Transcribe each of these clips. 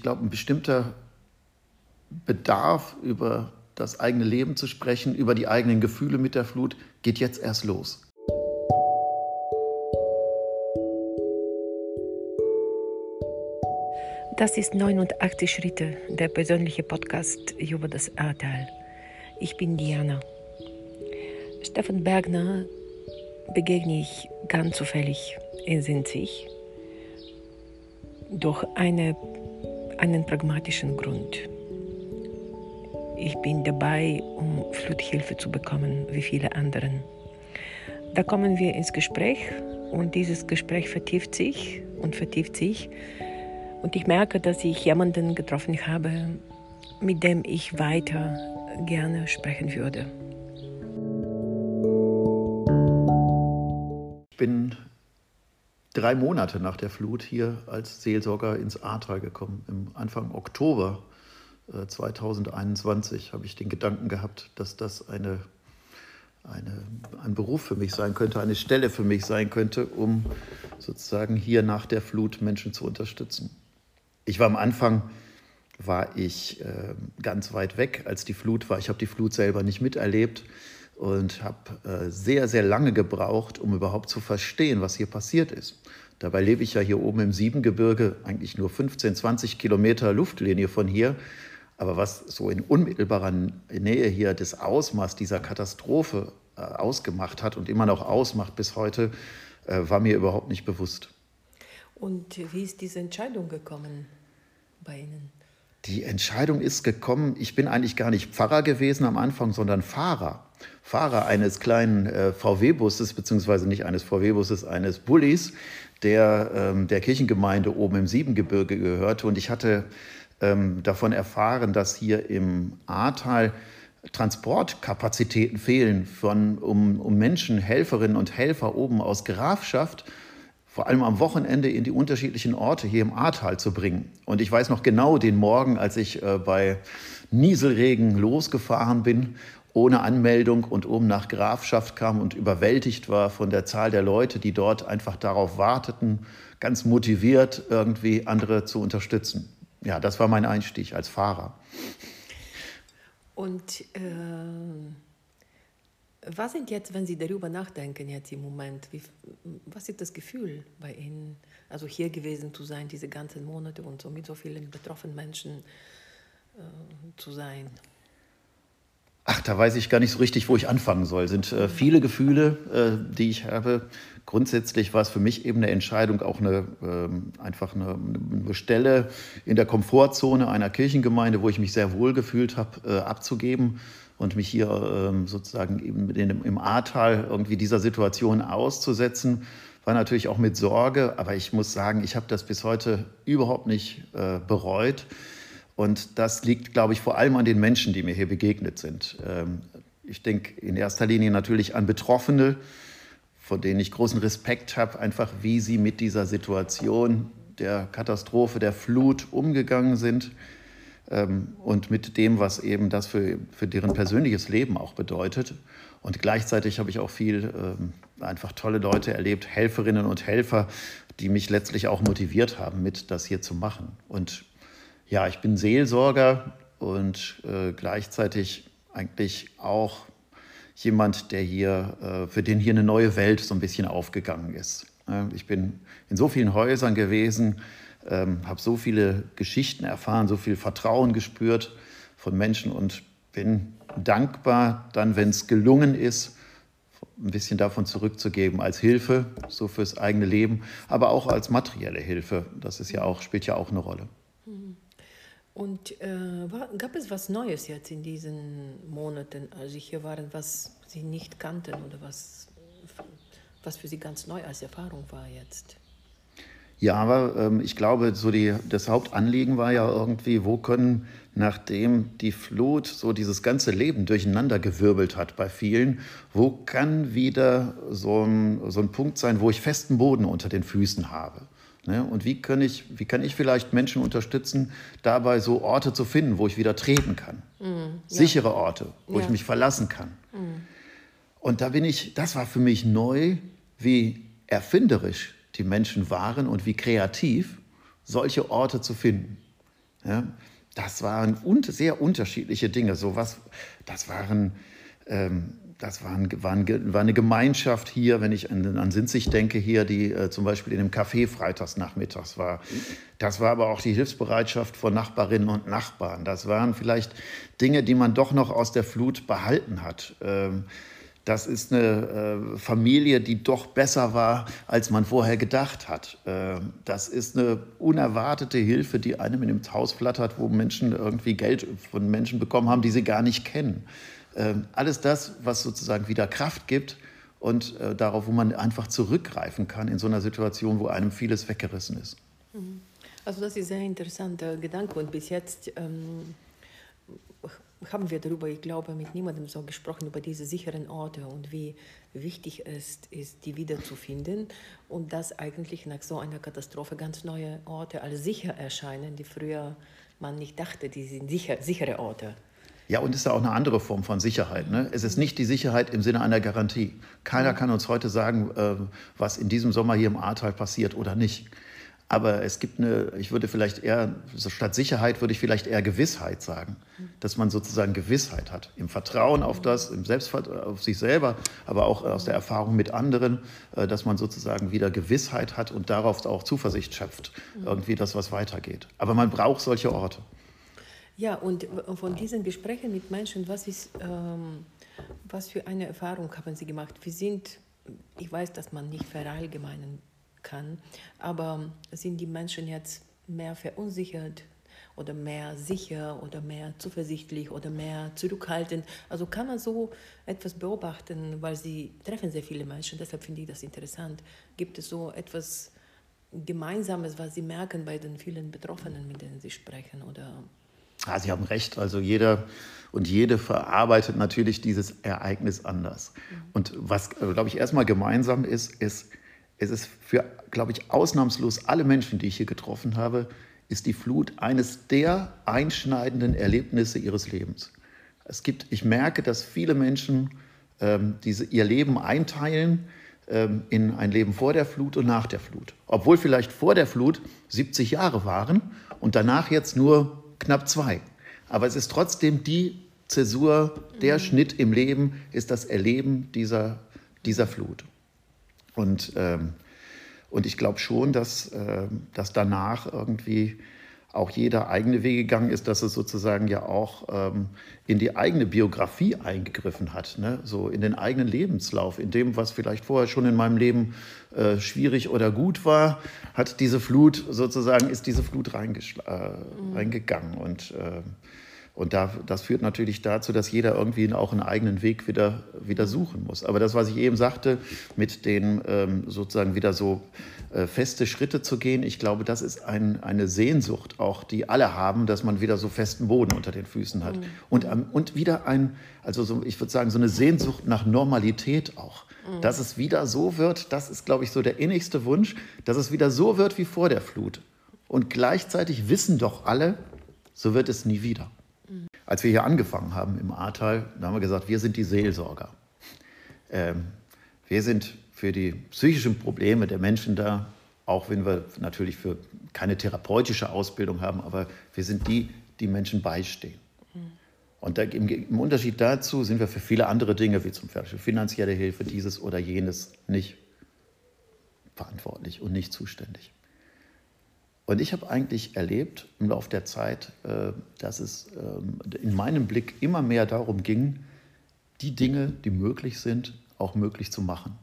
ich glaube, ein bestimmter Bedarf, über das eigene Leben zu sprechen, über die eigenen Gefühle mit der Flut, geht jetzt erst los. Das ist 89 Schritte, der persönliche Podcast über das Ahrtal. Ich bin Diana. Stefan Bergner begegne ich ganz zufällig in Sinzig durch eine, einen pragmatischen Grund. Ich bin dabei, um Fluthilfe zu bekommen, wie viele anderen. Da kommen wir ins Gespräch und dieses Gespräch vertieft sich und vertieft sich. Und ich merke, dass ich jemanden getroffen habe, mit dem ich weiter gerne sprechen würde. Ich bin drei Monate nach der Flut hier als Seelsorger ins Ahrtal gekommen, im Anfang Oktober 2021 äh, habe ich den Gedanken gehabt, dass das eine, eine, ein Beruf für mich sein könnte, eine Stelle für mich sein könnte, um sozusagen hier nach der Flut Menschen zu unterstützen. Ich war am Anfang war ich äh, ganz weit weg, als die Flut war. Ich habe die Flut selber nicht miterlebt und habe äh, sehr, sehr lange gebraucht, um überhaupt zu verstehen, was hier passiert ist. Dabei lebe ich ja hier oben im Siebengebirge, eigentlich nur 15, 20 Kilometer Luftlinie von hier. Aber was so in unmittelbarer Nähe hier das Ausmaß dieser Katastrophe äh, ausgemacht hat und immer noch ausmacht bis heute, äh, war mir überhaupt nicht bewusst. Und wie ist diese Entscheidung gekommen bei Ihnen? Die Entscheidung ist gekommen, ich bin eigentlich gar nicht Pfarrer gewesen am Anfang, sondern Fahrer. Fahrer eines kleinen äh, VW-Busses, beziehungsweise nicht eines VW-Busses, eines Bullis, der ähm, der Kirchengemeinde oben im Siebengebirge gehörte. Und ich hatte ähm, davon erfahren, dass hier im Ahrtal Transportkapazitäten fehlen, von, um, um Menschen, Helferinnen und Helfer oben aus Grafschaft, vor allem am Wochenende in die unterschiedlichen Orte hier im Ahrtal zu bringen. Und ich weiß noch genau den Morgen, als ich äh, bei Nieselregen losgefahren bin, ohne Anmeldung und oben nach Grafschaft kam und überwältigt war von der Zahl der Leute, die dort einfach darauf warteten, ganz motiviert irgendwie andere zu unterstützen ja, das war mein Einstieg als Fahrer. Und äh, was sind jetzt, wenn Sie darüber nachdenken, jetzt im Moment, wie, was ist das Gefühl bei Ihnen, also hier gewesen zu sein, diese ganzen Monate und so mit so vielen betroffenen Menschen äh, zu sein? Ach, da weiß ich gar nicht so richtig, wo ich anfangen soll. Sind äh, viele Gefühle, äh, die ich habe. Grundsätzlich war es für mich eben eine Entscheidung, auch eine, äh, einfach eine, eine, Stelle in der Komfortzone einer Kirchengemeinde, wo ich mich sehr wohl gefühlt habe, äh, abzugeben und mich hier ähm, sozusagen eben in, im Ahrtal irgendwie dieser Situation auszusetzen. War natürlich auch mit Sorge, aber ich muss sagen, ich habe das bis heute überhaupt nicht äh, bereut. Und das liegt, glaube ich, vor allem an den Menschen, die mir hier begegnet sind. Ähm, ich denke in erster Linie natürlich an Betroffene, von denen ich großen Respekt habe, einfach wie sie mit dieser Situation der Katastrophe, der Flut umgegangen sind ähm, und mit dem, was eben das für, für deren persönliches Leben auch bedeutet. Und gleichzeitig habe ich auch viel ähm, einfach tolle Leute erlebt, Helferinnen und Helfer, die mich letztlich auch motiviert haben, mit das hier zu machen. Und ja, ich bin Seelsorger und äh, gleichzeitig eigentlich auch jemand, der hier, äh, für den hier eine neue Welt so ein bisschen aufgegangen ist. Ich bin in so vielen Häusern gewesen, ähm, habe so viele Geschichten erfahren, so viel Vertrauen gespürt von Menschen und bin dankbar, dann, wenn es gelungen ist, ein bisschen davon zurückzugeben als Hilfe, so fürs eigene Leben, aber auch als materielle Hilfe. Das ist ja auch, spielt ja auch eine Rolle. Und äh, war, gab es was Neues jetzt in diesen Monaten, als Sie hier waren, was Sie nicht kannten oder was, was für Sie ganz neu als Erfahrung war jetzt? Ja, aber ähm, ich glaube, so die, das Hauptanliegen war ja irgendwie, wo können, nachdem die Flut so dieses ganze Leben durcheinander gewirbelt hat bei vielen, wo kann wieder so ein, so ein Punkt sein, wo ich festen Boden unter den Füßen habe? Ne? Und wie kann, ich, wie kann ich vielleicht Menschen unterstützen, dabei so Orte zu finden, wo ich wieder treten kann? Mhm, ja. Sichere Orte, wo ja. ich mich verlassen kann. Mhm. Und da bin ich, das war für mich neu, wie erfinderisch die Menschen waren und wie kreativ solche Orte zu finden. Ja, das waren un sehr unterschiedliche Dinge. So was, das waren, ähm, das waren, waren, war eine Gemeinschaft hier, wenn ich an, an Sinzig denke, hier, die äh, zum Beispiel in einem Café freitags nachmittags war. Das war aber auch die Hilfsbereitschaft von Nachbarinnen und Nachbarn. Das waren vielleicht Dinge, die man doch noch aus der Flut behalten hat. Ähm, das ist eine äh, Familie, die doch besser war, als man vorher gedacht hat. Äh, das ist eine unerwartete Hilfe, die einem in dem Haus flattert, wo Menschen irgendwie Geld von Menschen bekommen haben, die sie gar nicht kennen. Äh, alles das, was sozusagen wieder Kraft gibt und äh, darauf, wo man einfach zurückgreifen kann in so einer Situation, wo einem vieles weggerissen ist. Mhm. Also das ist ein sehr interessanter Gedanke und bis jetzt ähm haben wir darüber, ich glaube, mit niemandem so gesprochen, über diese sicheren Orte und wie wichtig es ist, die wiederzufinden und dass eigentlich nach so einer Katastrophe ganz neue Orte als sicher erscheinen, die früher man nicht dachte, die sind sicher, sichere Orte. Ja, und es ist ja auch eine andere Form von Sicherheit. Ne? Es ist nicht die Sicherheit im Sinne einer Garantie. Keiner kann uns heute sagen, äh, was in diesem Sommer hier im Ahrtal passiert oder nicht. Aber es gibt eine, ich würde vielleicht eher, statt Sicherheit würde ich vielleicht eher Gewissheit sagen. Dass man sozusagen Gewissheit hat. Im Vertrauen auf das, im Selbstvertrauen auf sich selber, aber auch aus der Erfahrung mit anderen, äh, dass man sozusagen wieder Gewissheit hat und darauf auch Zuversicht schöpft. Irgendwie das, was weitergeht. Aber man braucht solche Orte. Ja, und von diesen Gesprächen mit Menschen, was ist, ähm, was für eine Erfahrung haben Sie gemacht? Wir sind, ich weiß, dass man nicht verallgemeinern kann. Aber sind die Menschen jetzt mehr verunsichert oder mehr sicher oder mehr zuversichtlich oder mehr zurückhaltend? Also kann man so etwas beobachten, weil sie treffen sehr viele Menschen, deshalb finde ich das interessant. Gibt es so etwas Gemeinsames, was Sie merken bei den vielen Betroffenen, mit denen Sie sprechen? Oder? Ja, Sie haben recht. Also jeder und jede verarbeitet natürlich dieses Ereignis anders. Mhm. Und was, glaube ich, erstmal gemeinsam ist, ist, es ist für, glaube ich, ausnahmslos alle Menschen, die ich hier getroffen habe, ist die Flut eines der einschneidenden Erlebnisse ihres Lebens. Es gibt, ich merke, dass viele Menschen ähm, diese, ihr Leben einteilen ähm, in ein Leben vor der Flut und nach der Flut. Obwohl vielleicht vor der Flut 70 Jahre waren und danach jetzt nur knapp zwei. Aber es ist trotzdem die Zäsur, der mhm. Schnitt im Leben ist das Erleben dieser, dieser Flut. Und, ähm, und ich glaube schon, dass, äh, dass danach irgendwie auch jeder eigene Wege gegangen ist, dass es sozusagen ja auch ähm, in die eigene Biografie eingegriffen hat, ne? so in den eigenen Lebenslauf, in dem, was vielleicht vorher schon in meinem Leben äh, schwierig oder gut war, hat diese Flut sozusagen, ist diese Flut äh, mhm. reingegangen und äh, und da, das führt natürlich dazu, dass jeder irgendwie auch einen eigenen Weg wieder, wieder suchen muss. Aber das, was ich eben sagte, mit den ähm, sozusagen wieder so äh, feste Schritte zu gehen, ich glaube, das ist ein, eine Sehnsucht auch, die alle haben, dass man wieder so festen Boden unter den Füßen hat. Mhm. Und, ähm, und wieder ein, also so, ich würde sagen, so eine Sehnsucht nach Normalität auch. Mhm. Dass es wieder so wird, das ist, glaube ich, so der innigste Wunsch, dass es wieder so wird wie vor der Flut. Und gleichzeitig wissen doch alle, so wird es nie wieder. Als wir hier angefangen haben im Ahrtal, da haben wir gesagt, wir sind die Seelsorger. Ähm, wir sind für die psychischen Probleme der Menschen da, auch wenn wir natürlich für keine therapeutische Ausbildung haben, aber wir sind die, die Menschen beistehen. Und da, im, im, Unterschied dazu sind wir für viele andere Dinge, wie zum Beispiel finanzielle Hilfe, dieses oder jenes, nicht verantwortlich und nicht zuständig. Und ich habe eigentlich erlebt im Laufe der Zeit, äh, dass es ähm, in meinem Blick immer mehr darum ging, die Dinge, die möglich sind, auch möglich zu machen.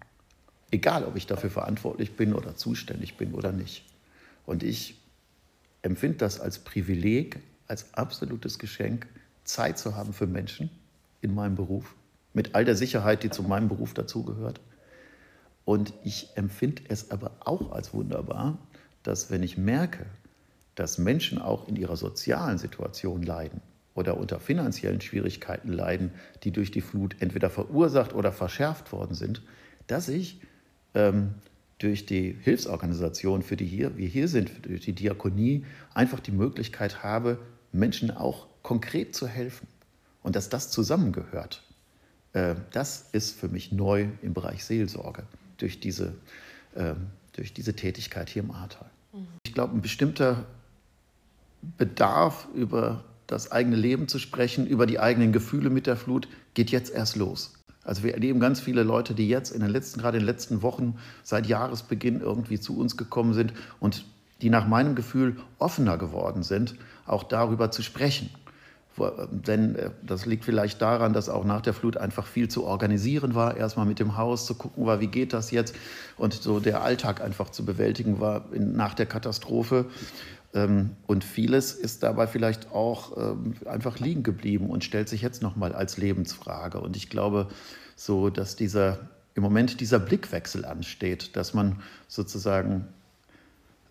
Egal, ob ich dafür verantwortlich bin oder zuständig bin oder nicht. Und ich empfinde das als Privileg, als absolutes Geschenk, Zeit zu haben für Menschen in meinem Beruf, mit all der Sicherheit, die zu meinem Beruf dazugehört. Und ich empfinde es aber auch als wunderbar, dass wenn ich merke, dass Menschen auch in ihrer sozialen Situation leiden oder unter finanziellen Schwierigkeiten leiden, die durch die Flut entweder verursacht oder verschärft worden sind, dass ich ähm, durch die Hilfsorganisation, für die hier, wir hier sind, durch die Diakonie, einfach die Möglichkeit habe, Menschen auch konkret zu helfen. Und dass das zusammengehört, äh, das ist für mich neu im Bereich Seelsorge, durch diese, äh, durch diese Tätigkeit hier im Ahrtal. Ich glaube, ein bestimmter Bedarf, über das eigene Leben zu sprechen, über die eigenen Gefühle mit der Flut, geht jetzt erst los. Also wir erleben ganz viele Leute, die jetzt in den letzten, gerade in den letzten Wochen seit Jahresbeginn irgendwie zu uns gekommen sind und die nach meinem Gefühl offener geworden sind, auch darüber zu sprechen. Denn äh, das liegt vielleicht daran, dass auch nach der Flut einfach viel zu organisieren war, erstmal mit dem Haus zu gucken war, wie geht das jetzt und so der Alltag einfach zu bewältigen war nach der Katastrophe. Ähm, und vieles ist dabei vielleicht auch ähm, einfach liegen geblieben und stellt sich jetzt nochmal als Lebensfrage. Und ich glaube, so dass dieser im Moment dieser Blickwechsel ansteht, dass man sozusagen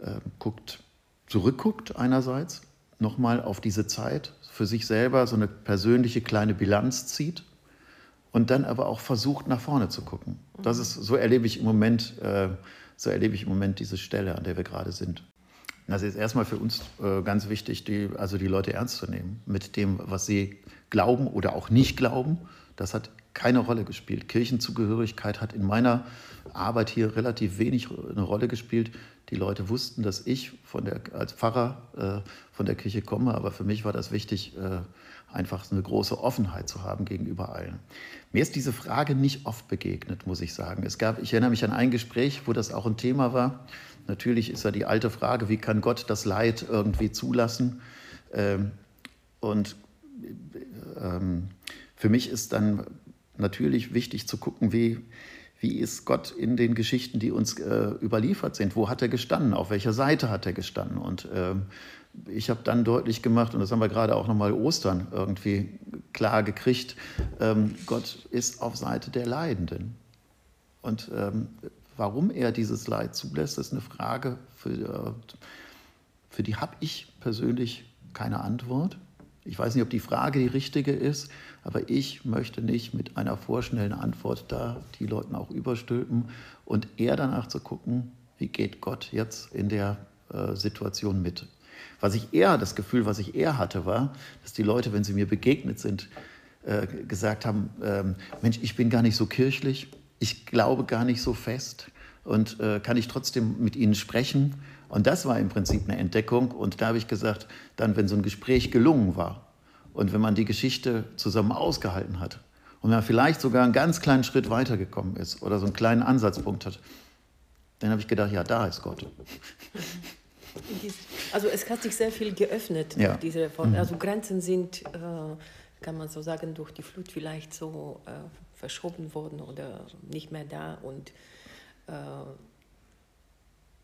äh, guckt, zurückguckt einerseits nochmal auf diese Zeit, für sich selber so eine persönliche kleine Bilanz zieht und dann aber auch versucht, nach vorne zu gucken. Das ist, so erlebe ich im Moment, äh, so erlebe ich im Moment diese Stelle, an der wir gerade sind. Das ist erstmal für uns äh, ganz wichtig, die, also die Leute ernst zu nehmen mit dem, was sie glauben oder auch nicht glauben. Das hat keine Rolle gespielt. Kirchenzugehörigkeit hat in meiner Arbeit hier relativ wenig eine Rolle gespielt. Die Leute wussten, dass ich der, als Pfarrer äh, von der Kirche komme, aber für mich war das wichtig, äh, einfach eine große Offenheit zu haben gegenüber allen. Mir ist diese Frage nicht oft begegnet, muss ich sagen. Es gab, ich erinnere mich an ein Gespräch, wo das auch ein Thema war. Natürlich ist ja die alte Frage, wie kann Gott das Leid irgendwie zulassen? Ähm, und ähm, für mich ist dann natürlich wichtig zu gucken, wie, wie ist Gott in den Geschichten, die uns äh, überliefert sind? Wo hat er gestanden? Auf welcher Seite hat er gestanden? Und ähm, ich habe dann deutlich gemacht, und das haben wir gerade auch nochmal Ostern irgendwie klar gekriegt, ähm, Gott ist auf Seite der Leidenden. Und ähm, warum er dieses Leid zulässt, ist eine Frage, für, äh, für die habe ich persönlich keine Antwort. Ich weiß nicht, ob die Frage die richtige ist, aber ich möchte nicht mit einer vorschnellen Antwort da die Leuten auch überstülpen und eher danach zu gucken, wie geht Gott jetzt in der äh, Situation mit. Was ich eher, das Gefühl, was ich eher hatte, war, dass die Leute, wenn sie mir begegnet sind, äh, gesagt haben, ähm, Mensch, ich bin gar nicht so kirchlich, ich glaube gar nicht so fest und äh, kann ich trotzdem mit ihnen sprechen. Und das war im Prinzip eine Entdeckung. Und da habe ich gesagt, dann, wenn so ein Gespräch gelungen war und wenn man die Geschichte zusammen ausgehalten hat und man vielleicht sogar einen ganz kleinen Schritt weitergekommen ist oder so einen kleinen Ansatzpunkt hat, dann habe ich gedacht, ja, da ist Gott. Also es hat sich sehr viel geöffnet, ja. diese Reform. Mhm. Also Grenzen sind, äh, kann man so sagen, durch die Flut vielleicht so äh, verschoben worden oder nicht mehr da. Und äh,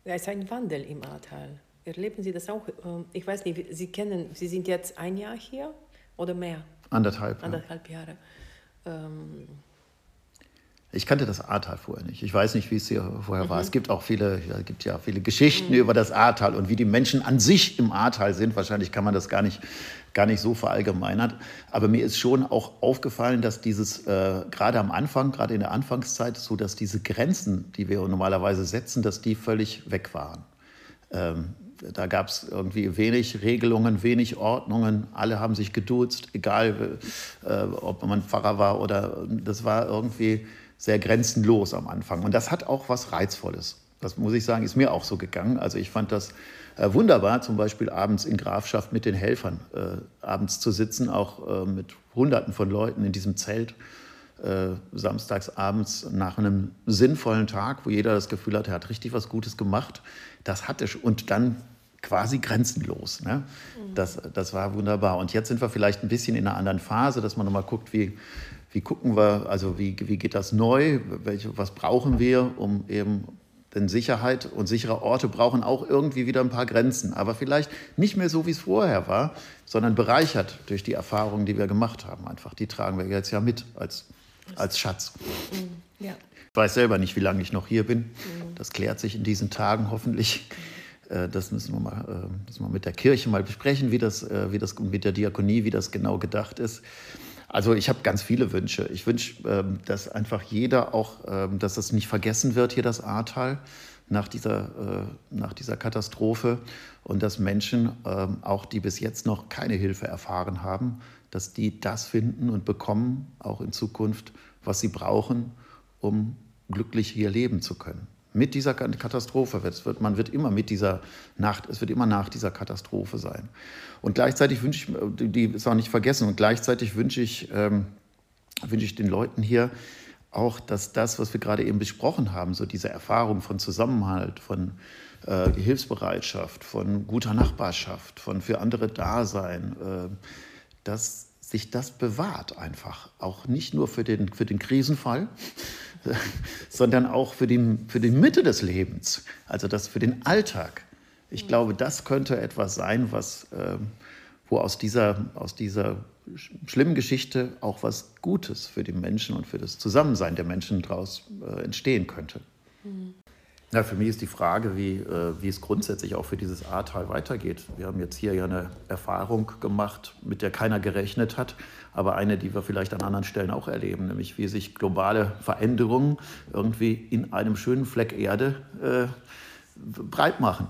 es ist ein Wandel im Ahrtal. Erleben Sie das auch? Ähm, ich weiß nicht, Sie kennen, Sie sind jetzt ein Jahr hier oder mehr? Anderthalb. Anderthalb ja. Jahre. Ähm, ich kannte das Ahrtal vorher nicht. Ich weiß nicht, wie es hier vorher mhm. war. Es gibt auch viele, ja, gibt ja viele Geschichten mhm. über das Ahrtal und wie die Menschen an sich im Ahrtal sind. Wahrscheinlich kann man das gar nicht, gar nicht so verallgemeinern. Aber mir ist schon auch aufgefallen, dass dieses äh, gerade am Anfang, gerade in der Anfangszeit, so dass diese Grenzen, die wir normalerweise setzen, dass die völlig weg waren. Ähm, da gab es irgendwie wenig Regelungen, wenig Ordnungen. Alle haben sich geduzt, egal äh, ob man Pfarrer war oder das war irgendwie sehr grenzenlos am Anfang. Und das hat auch was Reizvolles. Das muss ich sagen, ist mir auch so gegangen. Also ich fand das äh, wunderbar, zum Beispiel abends in Grafschaft mit den Helfern äh, abends zu sitzen, auch äh, mit Hunderten von Leuten in diesem Zelt. Äh, samstags abends nach einem sinnvollen Tag, wo jeder das Gefühl hat, er hat richtig was Gutes gemacht. Das hatte und dann quasi grenzenlos. Ne? Mhm. Das, das war wunderbar. Und jetzt sind wir vielleicht ein bisschen in einer anderen Phase, dass man nochmal guckt, wie, wie gucken wir, also wie, wie geht das neu, welche, was brauchen wir, um eben, denn Sicherheit und sichere Orte brauchen auch irgendwie wieder ein paar Grenzen, aber vielleicht nicht mehr so, wie es vorher war, sondern bereichert durch die Erfahrungen, die wir gemacht haben. Einfach, die tragen wir jetzt ja mit als, als Schatz. Mhm. Ja. Ich weiß selber nicht, wie lange ich noch hier bin. Mhm. Das klärt sich in diesen Tagen hoffentlich. Äh, das müssen wir mal, müssen wir mit der Kirche mal besprechen, wie das, äh, wie das mit der Diakonie, wie das genau gedacht ist. Also ich habe ganz viele Wünsche. Ich wünsche, ähm, dass einfach jeder auch, ähm, dass das nicht vergessen wird, hier das Ahrtal nach dieser, äh, nach dieser Katastrophe und dass Menschen, ähm, auch die bis jetzt noch keine Hilfe erfahren haben, dass die das finden und bekommen, auch in Zukunft, was sie brauchen, um glücklich hier leben zu können. Mit dieser Katastrophe. Wird, man wird immer mit dieser Nacht, es wird immer nach dieser Katastrophe sein. Und gleichzeitig wünsche ich, die ist auch nicht vergessen, und gleichzeitig wünsche ich, ähm, wünsche ich den Leuten hier auch, dass das, was wir gerade eben besprochen haben, so diese Erfahrung von Zusammenhalt, von äh, Hilfsbereitschaft, von guter Nachbarschaft, von für andere Dasein, äh, dass sich das bewahrt einfach. Auch nicht nur für den, für den Krisenfall, sondern auch für, den, für die Mitte des Lebens, also das für den Alltag. Ich glaube, das könnte etwas sein, was, äh, wo aus dieser, aus dieser schlimmen Geschichte auch was Gutes für die Menschen und für das Zusammensein der Menschen daraus äh, entstehen könnte. Mhm. Ja, für mich ist die Frage, wie, äh, wie es grundsätzlich auch für dieses Ahrtal weitergeht. Wir haben jetzt hier ja eine Erfahrung gemacht, mit der keiner gerechnet hat, aber eine, die wir vielleicht an anderen Stellen auch erleben, nämlich wie sich globale Veränderungen irgendwie in einem schönen Fleck Erde äh, breit machen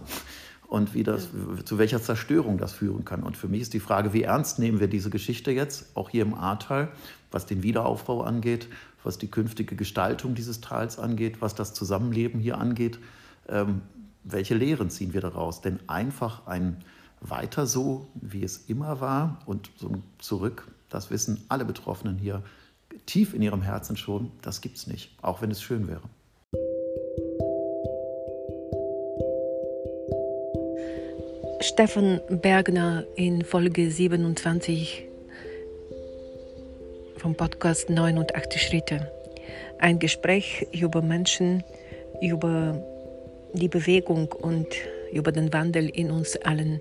und wie das, zu welcher Zerstörung das führen kann. Und für mich ist die Frage, wie ernst nehmen wir diese Geschichte jetzt, auch hier im Ahrtal, was den Wiederaufbau angeht, was die künftige Gestaltung dieses Tals angeht, was das Zusammenleben hier angeht. Ähm, welche Lehren ziehen wir daraus? Denn einfach ein weiter so, wie es immer war und so zurück, das wissen alle Betroffenen hier tief in ihrem Herzen schon, das gibt es nicht, auch wenn es schön wäre. Stefan Bergner in Folge 27 vom Podcast 89 Schritte. Ein Gespräch über Menschen, über die Bewegung und über den Wandel in uns allen,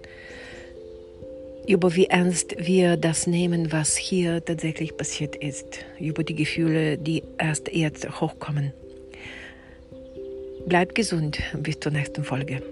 über wie ernst wir das nehmen, was hier tatsächlich passiert ist, über die Gefühle, die erst jetzt hochkommen. Bleibt gesund, bis zur nächsten Folge.